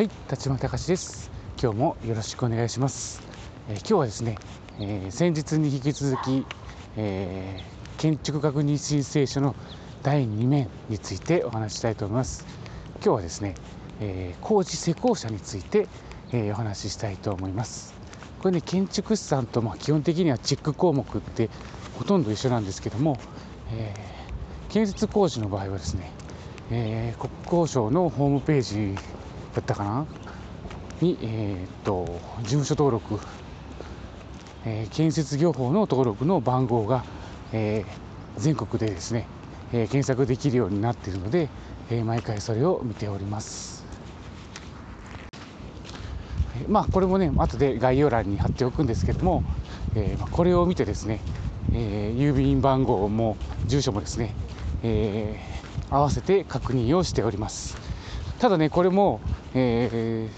はい、立間隆です。今日もよろしくお願いします。えー、今日はですね、えー、先日に引き続き、えー、建築確認申請書の第2面についてお話ししたいと思います。今日はですね、え工事施工者について、えお話ししたいと思います。これね、建築士さんとまあ基本的にはチェック項目ってほとんど一緒なんですけども、え建設工事の場合はですね、え国交省のホームページだったかな？に、えー、っと事務所登録、えー、建設業法の登録の番号が、えー、全国でですね、え検索できるようになっているので、え毎回それを見ております。まあこれもね後で概要欄に貼っておくんですけども、えー、これを見てですね、え、郵便番号も住所もですね、えー、合わせて確認をしておりますただねこれも、え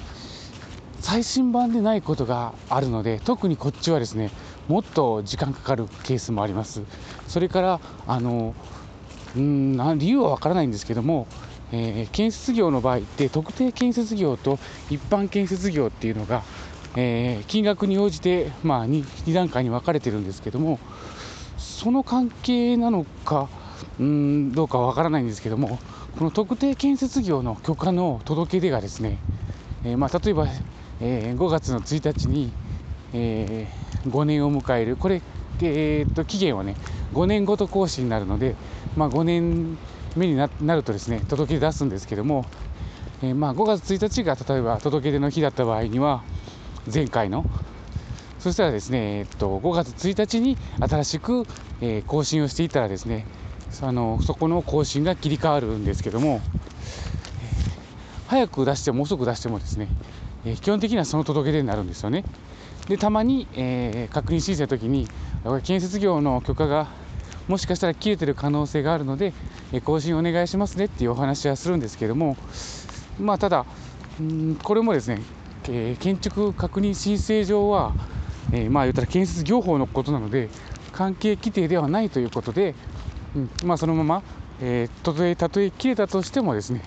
最新版でないことがあるので特にこっちはですねもっと時間かかるケースもあります。それからあのうん理由はわからないんですけどもえー、建設業の場合って特定建設業と一般建設業っていうのが、えー、金額に応じて、まあ2、2, 段階に分かれてるんですけどもその関係なのかうんどうかわからないんですけどもこの特定建設業の許可の届け出がですね、えー、まあ、例えば、え5月の1日に、え5年を迎える。これ、えー、と期限はね5年ごと更新になるので、まあ、5年目になるとですね届け出すんですけども、え、まあ5月1日が例えば届け出の日だった場合には前回のそしたらですね、えっと、5月1日に新しく、え、更新をしていったらですねあのそこの更新が切り替わるんですけども、早く出しても遅く出してもですね、え、基本的にはその届け出になるんですよね。でたまに、え確認申請の時に建設業の許可がもしかしたら切れてる可能性があるので、え更新お願いしますねっていうお話はするんですけども、まあ、ただ、んこれもですね、え建築確認申請上は、えまあ言ったら建設業法のことなので、関係規定ではないということで、うんまあ、そのまま、えー、たとえたとえ切れたとしてもですね、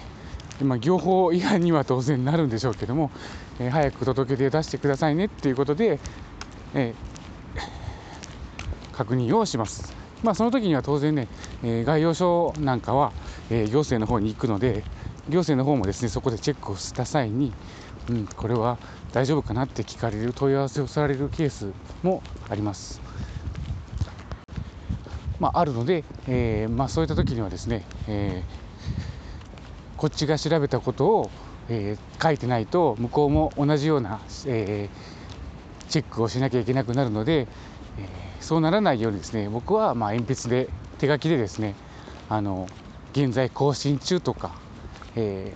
まあ、業法違反には当然なるんでしょうけども、えー、早く届け出出してくださいねっていうことで、えー、確認をします。まあ、その時には当然ね、え、概要書なんかは、え、行政の方に行くので行政の方もですねそこでチェックをした際に、うん、これは大丈夫かなって聞かれる問い合わせをされるケースもあります。まあ、あるので、えーまあ、そういった時にはですね、えー、こっちが調べたことを、えー、書いてないと向こうも同じような、え、チェックをしなきゃいけなくなるので、え、そうならないようにですね僕はま鉛筆で手書きでですねあの現在更新中とか、え、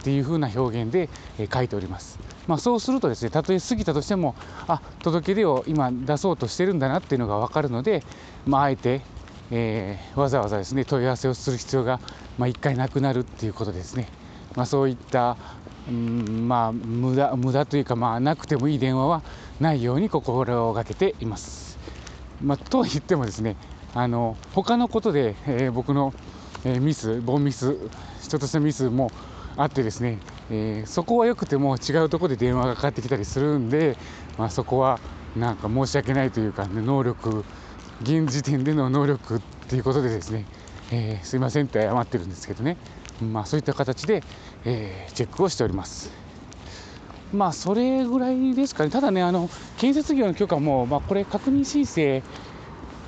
っていう風な表現で、え、書いております。まあ、そうするとですねたとえ過ぎたとしてもあ届け出を今出そうとしてるんだなっていうのが分かるので、まあ、あえて、えー、わざわざですね問い合わせをする必要が、まあ、1回なくなるっていうことですね、まあ、そういったうんまあ無駄無駄というか、まあ、なくてもいい電話はないように心がけています。まあ、と言ってもですねあの他のことで、えー、僕の、えー、ミスボンミスちょっとしたミスもあってですね、えー、そこは良くても違うとこで電話がかかってきたりするんで、まあ、そこはなんか申し訳ないというか、ね、能力現時点での能力っていうことでですね、えー、すいませんって謝ってるんですけどね、まあ、そういった形で、えー、チェックをしております。まあそれぐらいですかね、ただね、あの建設業の許可も、まあ、これ、確認申請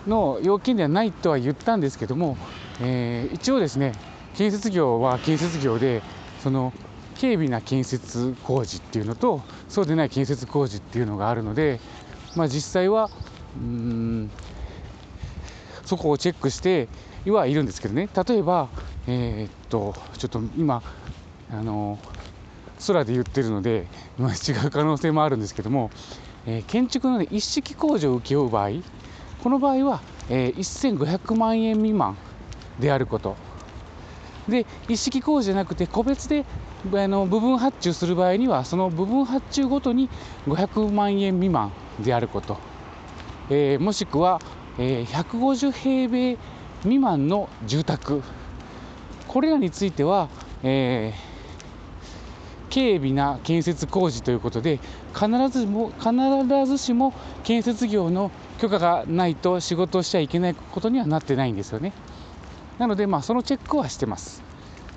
の要件ではないとは言ったんですけども、えー、一応ですね、建設業は建設業で、その軽微な建設工事っていうのと、そうでない建設工事っていうのがあるので、まあ、実際は、うんそこをチェックしてはいるんですけどね、例えば、えー、っと、ちょっと今、あの空で言ってるので、まあ、違う可能性もあるんですけども、えー、建築の、ね、一式工事を請け負う場合この場合は、えー、1500万円未満であること。で一式工事じゃなくて個別であの部分発注する場合にはその部分発注ごとに500万円未満であること、えー、もしくは、えー、150平米未満の住宅。これらについては、えー軽微な建設工事ということで必ずも必ずしも建設業の許可がないと仕事をしちゃいけないことにはなってないんですよね。なのでまあそのチェックはしてます、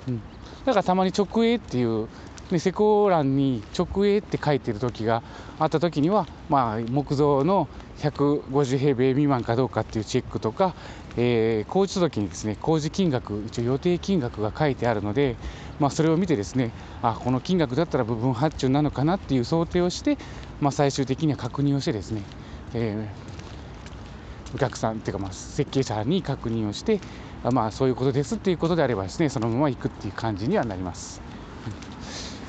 うん、だからたまに直営っていうで施工欄に直営って書いてる時があった時には、まあ、木造の150平米未満かどうかっていうチェックとか、えー、工事届にですね工事金額一応予定金額が書いてあるので、まあ、それを見てですねあこの金額だったら部分発注なのかなっていう想定をして、まあ、最終的には確認をしてですね、えー、お客さんっていうかまあ設計者に確認をしてまあそういうことですっていうことであればですねそのまま行くっていう感じにはなります。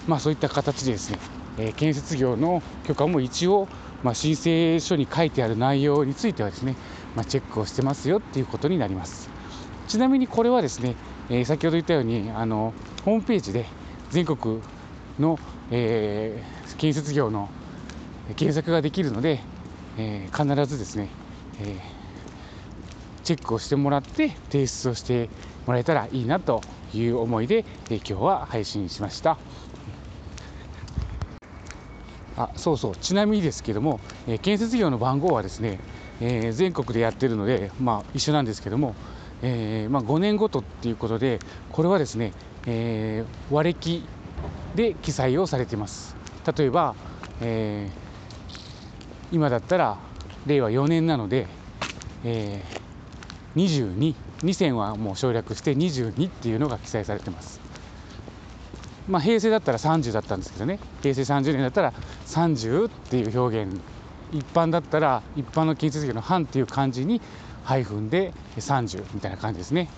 まあ、そういった形でですね、え建設業の許可も一応、まあ、申請書に書いてある内容についてはですね、まあ、チェックをしてますよっていうことになります。ちなみにこれはですね、えー、先ほど言ったようにあのホームページで全国の、えー、建設業の検索ができるので、えー、必ずですね、えチェックをしてもらって提出をしてもらえたらいいなという思いで、え今日は配信しました。あそうそうちなみにですけども、え、建設業の番号はですね、えー、全国でやってるので、まあ、一緒なんですけども、えーまあ、5年ごとっていうことでこれはですね、えー、和暦で記載をされています例えば、えー、今だったら令和4年なので、えー、22 2000はもう省略して22っていうのが記載されてます。まあ、平成だったら30だったんですけどね。平成30年だったら30っていう表現。一般だったら一般の建設業の半っていう漢字にハイフンで30みたいな感じですね。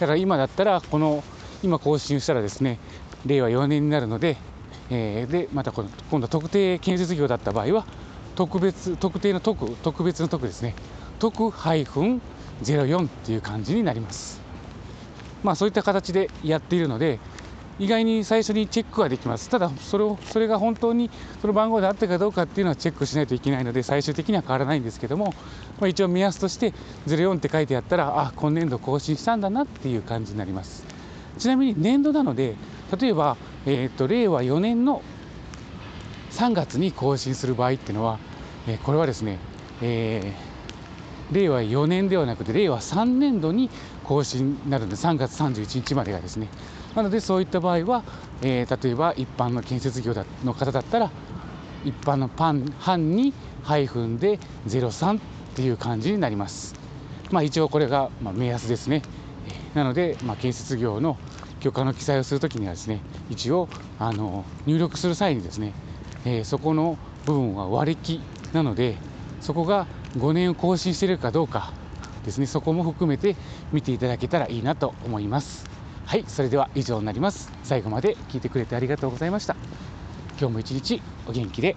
だから今だったらこの今更新したらですね令和4年になるので、えー、でまたこの今度特定建設業だった場合は特別特定の特特別の特ですね。特ハイフン04っていう感じになりますまあそういった形でやっているので意外に最初にチェックはできます。ただそれを、それが本当にその番号であったかどうかっていうのはチェックしないといけないので、最終的には変わらないんですけども、まあ、一応目安として04って書いてあったら、あ、今年度更新したんだなっていう感じになります。ちなみに年度なので、例えば、えー、と令和4年の3月に更新する場合っていうのは、えー、これはですね、えー、令和4年ではなくて令和3年度に更新になるんで3月31日までがですねなのでそういった場合は、えー、例えば一般の建設業の方だったら一般のパン半にハイフンで03っていう感じになります。まあ、一応これが目安ですね。なので、まあ、建設業の許可の記載をするときにはですね一応あの入力する際にですね、えー、そこの部分は割り木なのでそこが5年を更新しているかどうかですねそこも含めて見ていただけたらいいなと思います。はい、それでは以上になります。最後まで聞いてくれてありがとうございました。今日も一日お元気で。